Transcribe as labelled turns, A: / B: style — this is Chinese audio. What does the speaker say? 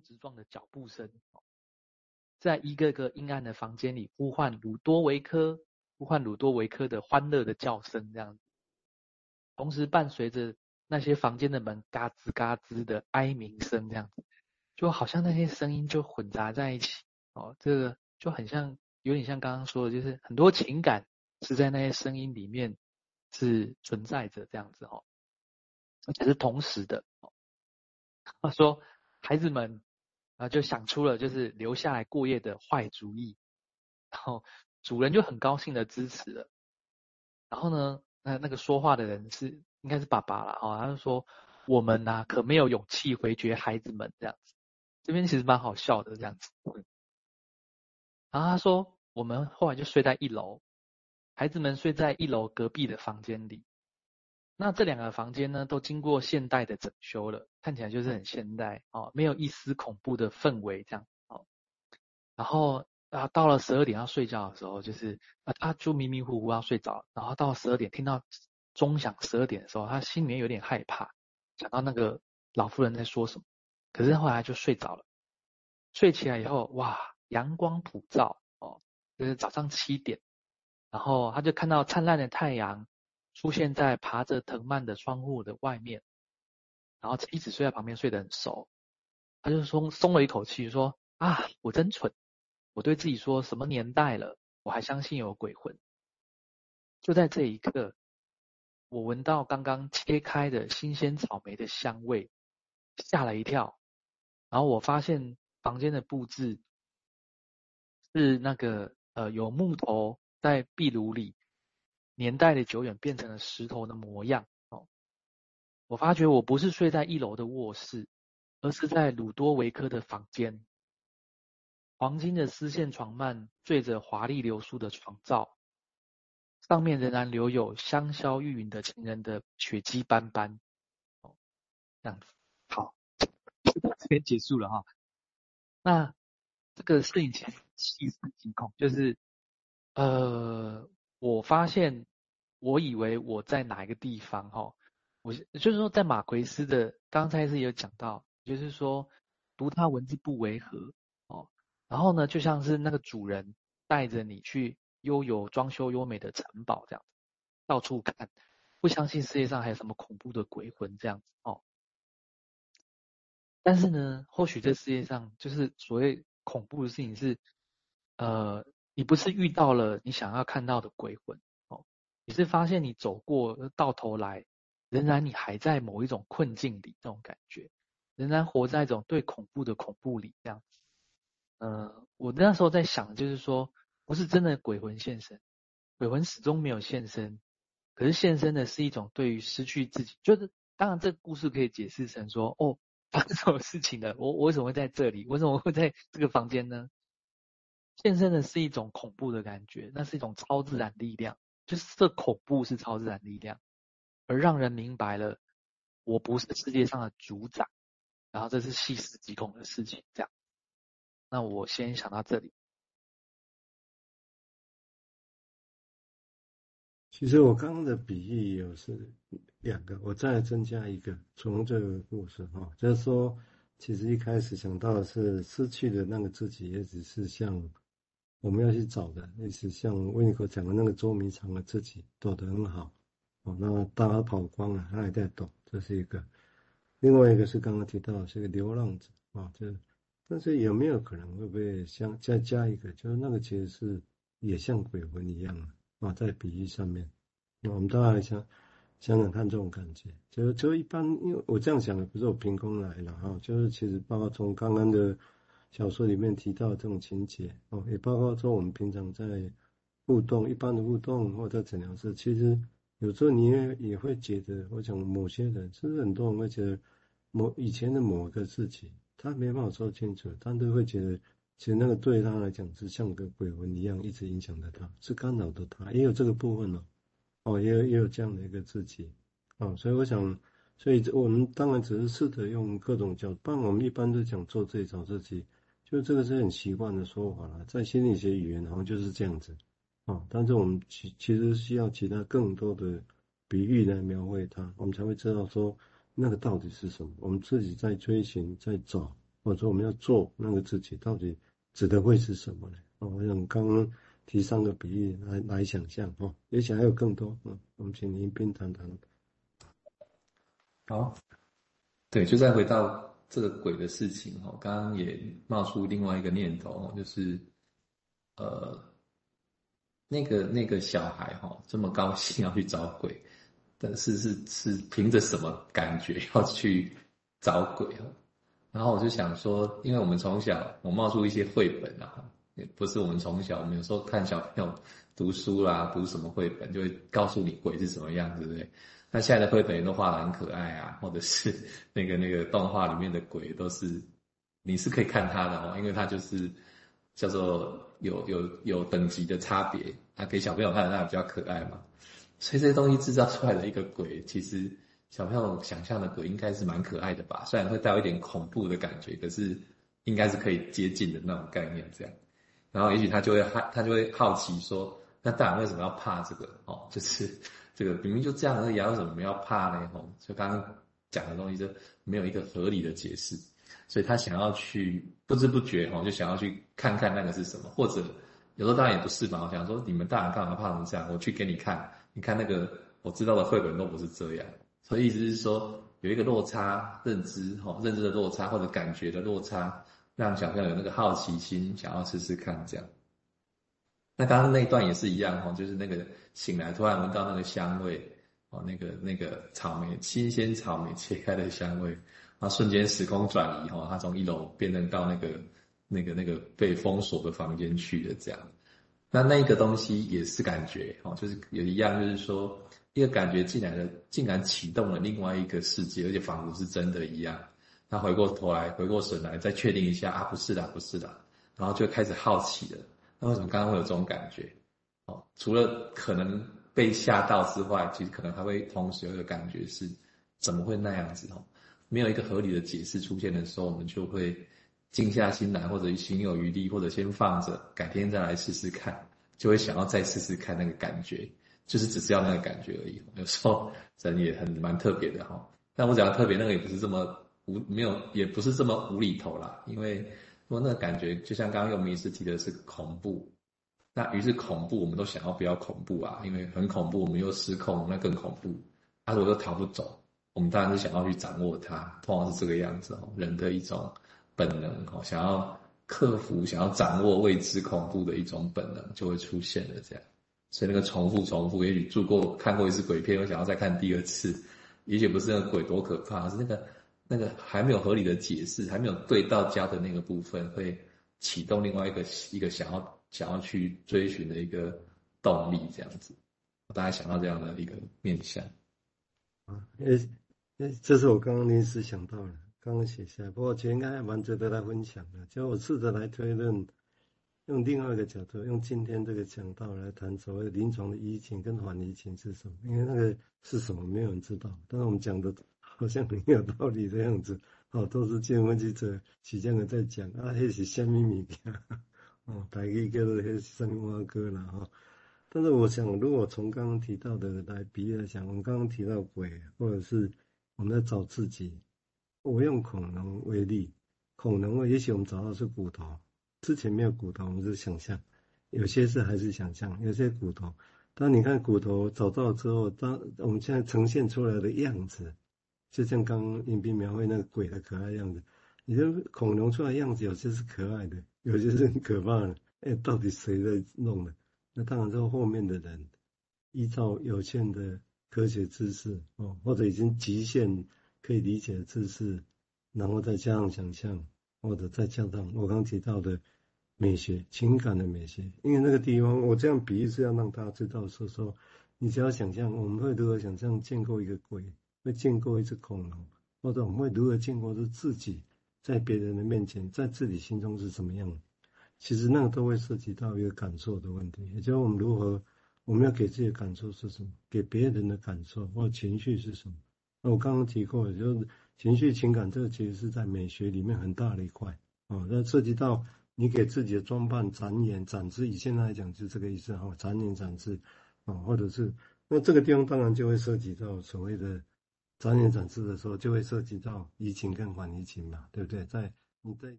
A: 直撞的脚步声，在一个个阴暗的房间里呼唤鲁多维科，呼唤鲁多维科的欢乐的叫声，这样子，同时伴随着那些房间的门嘎吱嘎吱的哀鸣声，这样子，就好像那些声音就混杂在一起，哦，这个就很像，有点像刚刚说的，就是很多情感是在那些声音里面是存在着这样子，哦，而且是同时的。他说：“孩子们，啊，就想出了就是留下来过夜的坏主意，然后主人就很高兴的支持了。然后呢，那那个说话的人是应该是爸爸了哦，他就说我们呐、可没有勇气回绝孩子们这样子。这边其实蛮好笑的这样子。然后他说我们后来就睡在一楼，孩子们睡在一楼隔壁的房间里。”那这两个房间呢，都经过现代的整修了，看起来就是很现代哦，没有一丝恐怖的氛围这样哦。然后啊，到了十二点要睡觉的时候，就是啊，他就迷迷糊糊要睡着，然后到十二点听到钟响十二点的时候，他心里面有点害怕，想到那个老妇人在说什么，可是后来就睡着了。睡起来以后，哇，阳光普照哦，就是早上七点，然后他就看到灿烂的太阳。出现在爬着藤蔓的窗户的外面，然后一直睡在旁边，睡得很熟。他就松松了一口气，说：“啊，我真蠢！我对自己说什么年代了，我还相信有鬼魂。”就在这一刻，我闻到刚刚切开的新鲜草莓的香味，吓了一跳。然后我发现房间的布置是那个呃，有木头在壁炉里。年代的久远变成了石头的模样哦。我发觉我不是睡在一楼的卧室，而是在鲁多维科的房间。黄金的丝线床幔缀着华丽流苏的床罩，上面仍然留有香消玉殒的情人的血迹斑斑。哦，这样子，好，就到这边结束了哈。那这个摄影其实细思极恐，就是呃，我发现。我以为我在哪一个地方哈，我就是说在马奎斯的刚才是有讲到，就是说读他文字不违和哦，然后呢就像是那个主人带着你去悠游装修优美的城堡这样，到处看，不相信世界上还有什么恐怖的鬼魂这样子哦。但是呢，或许这世界上就是所谓恐怖的事情是，呃，你不是遇到了你想要看到的鬼魂。你是发现你走过到头来，仍然你还在某一种困境里，这种感觉，仍然活在一种对恐怖的恐怖里，这样子。呃，我那时候在想，就是说，不是真的鬼魂现身，鬼魂始终没有现身，可是现身的是一种对于失去自己，就是当然这个故事可以解释成说，哦，发生什么事情了？我我为什么会在这里？为什么会在这个房间呢？现身的是一种恐怖的感觉，那是一种超自然力量。就是这恐怖是超自然力量，而让人明白了我不是世界上的主宰，然后这是细思极恐的事情。这样，那我先想到这里。
B: 其实我刚刚的比喻有是两个，我再增加一个，从这个故事哈，就是说，其实一开始想到的是失去的那个自己，也只是像。我们要去找的，类似像维尼口讲的那个捉迷藏的自己，躲得很好。哦，那大家跑光了，他还在躲，这是一个。另外一个是刚刚提到的是个流浪者啊，就但是有没有可能会不会像再加一个，就是那个其实是也像鬼魂一样啊，在比喻上面，那我们大家来想想想看这种感觉，就就一般，因为我这样想的不是我凭空来的哈，就是其实包括从刚刚的。小说里面提到这种情节哦，也包括说我们平常在互动、一般的互动或者诊疗室，其实有时候你也也会觉得，我想某些人，甚至很多人会觉得某以前的某个自己，他没办法说清楚，但都会觉得，其实那个对他来讲是像个鬼魂一样，一直影响着他，是干扰着他，也有这个部分哦，哦，也有也有这样的一个自己，哦，所以我想，所以我们当然只是试着用各种角度，不然我们一般都讲做自己找自己。就这个是很习惯的说法了，在心理学语言好像就是这样子，啊，但是我们其其实需要其他更多的比喻来描绘它，我们才会知道说那个到底是什么。我们自己在追寻，在找，或者说我们要做那个自己，到底指的会是什么呢？哦，我想刚刚提三个比喻来来想象哦，也许还有更多，嗯，我们请林斌谈谈。
C: 好，对，就再回到这个鬼的事情哈，刚刚也冒出另外一个念头，就是呃，那个那个小孩哈，这么高兴要去找鬼，但是是是凭着什么感觉 要去找鬼啊？然后我就想说，因为我们从小，我冒出一些绘本啊，不是我们从小，我们有时候看小朋友读书啦，读什么绘本，就会告诉你鬼是什么样子，对不对？那现在的绘本也都画得很可爱啊，或者是 那个那个动画里面的鬼都是，你是可以看它的哦，因为它就是叫做有有有等级的差别，啊，给小朋友看的那比较可爱嘛，所以这些东西制造出来的一个鬼，其实。小朋友想象的鬼应该是蛮可爱的吧，虽然会带有一点恐怖的感觉，可是应该是可以接近的那种概念这样。然后也许他就会好，他就会好奇说，那大人为什么要怕这个？哦，就是这个明明就这样而已，为什么要怕呢？哦，就刚刚讲的东西就没有一个合理的解释，所以他想要去不知不觉哦，就想要去看看那个是什么，或者有时候当然也不是吧，我想说你们大人干嘛怕成这样？我去给你看，你看那个我知道的绘本都不是这样。所以意思是说，有一个落差，认知哈，认知的落差或者感觉的落差，让小朋友有那个好奇心，想要试试看这样。那刚刚那一段也是一样哈，就是那个醒来突然闻到那个香味，哦，那个那个草莓，新鲜草莓切开的香味，啊，瞬间时空转移哈，他从一楼变成到那个那个那个被封锁的房间去的这样。那那个东西也是感觉哦，就是有一样，就是说。一个感觉进来了，竟然启动了另外一个世界，而且仿佛是真的一样。他回过头来，回过神来，再确定一下啊，不是的，不是的，然后就开始好奇了。那为什么刚刚会有这种感觉？哦，除了可能被吓到之外，其实可能还会同时有一个感觉是，怎么会那样子？哦，没有一个合理的解释出现的时候，我们就会静下心来，或者心有余力，或者先放着，改天再来试试看，就会想要再试试看那个感觉。就是只是要那个感觉而已，有时候人也很蛮特别的哈。但我讲的特别，那个也不是这么无没有，也不是这么无厘头啦。因为说那个感觉，就像刚刚用迷思提的是恐怖，那于是恐怖，我们都想要不要恐怖啊？因为很恐怖，我们又失控，那更恐怖。啊，如果又逃不走，我们当然是想要去掌握它，通常是这个样子哦，人的一种本能哦，想要克服、想要掌握未知恐怖的一种本能，就会出现了这样。所以那个重复重复，也许住过看过一次鬼片，又想要再看第二次，也许不是那个鬼多可怕，是那个那个还没有合理的解释，还没有对到家的那个部分，会启动另外一个一个想要想要去追寻的一个动力，这样子。大家想到这样的一个面向
B: 啊，诶诶，这是我刚刚临时想到的，刚刚写下来，不过其实应该还蛮值得来分享的，就我试着来推论。用另外一个角度，用今天这个讲道来谈所谓临床的移情跟缓移情是什么？因为那个是什么，没有人知道。但是我们讲的好像很有道理的样子，哦，都是见闻记者许这样的在讲啊，那是虾米物件？哦，大家叫做那是什么歌了哈？但是我想，如果从刚刚提到的来比来讲，我们刚刚提到鬼，或者是我们在找自己，我用恐龙为例，恐龙也许我们找到是骨头。之前没有骨头，我们是想象，有些是还是想象，有些骨头。当你看骨头找到之后，当我们现在呈现出来的样子，就像刚刚林彬描绘那个鬼的可爱样子，你就恐龙出来样子，有些是可爱的，有些是很可怕的。哎，到底谁在弄的？那当然，是后面的人依照有限的科学知识哦，或者已经极限可以理解的知识，然后再加上想象。或者再加上我刚提到的美学、情感的美学，因为那个地方，我这样比喻是要让大家知道，说说你只要想象，我们会如何想象见过一个鬼，会见过一只恐龙，或者我们会如何见过是自己在别人的面前，在自己心中是什么样？其实那个都会涉及到一个感受的问题，也就是我们如何，我们要给自己的感受是什么，给别人的感受或情绪是什么？那我刚刚提过，就是。情绪情感，这个其实是在美学里面很大的一块哦。那涉及到你给自己的装扮展演展示，以现在来讲就这个意思哈，展演展示啊，或者是那这个地方当然就会涉及到所谓的展演展示的时候，就会涉及到移情跟缓移情嘛，对不对？在你在。